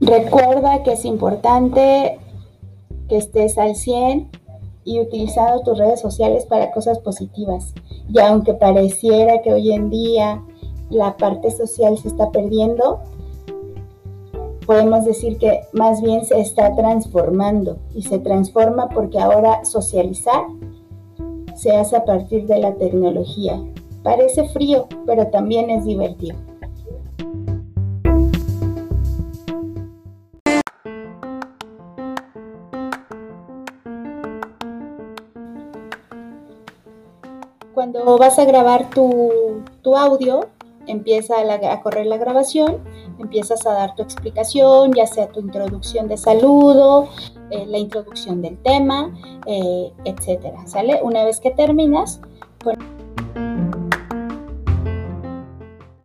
Recuerda que es importante que estés al 100 y utilizando tus redes sociales para cosas positivas. Y aunque pareciera que hoy en día la parte social se está perdiendo, podemos decir que más bien se está transformando y se transforma porque ahora socializar se hace a partir de la tecnología. Parece frío, pero también es divertido. Cuando vas a grabar tu, audio, empieza a, correr la grabación, empiezas a dar tu explicación, ya sea tu introducción de saludo, eh, la introducción del tema, eh, etcétera, ¿sale? Una vez que terminas,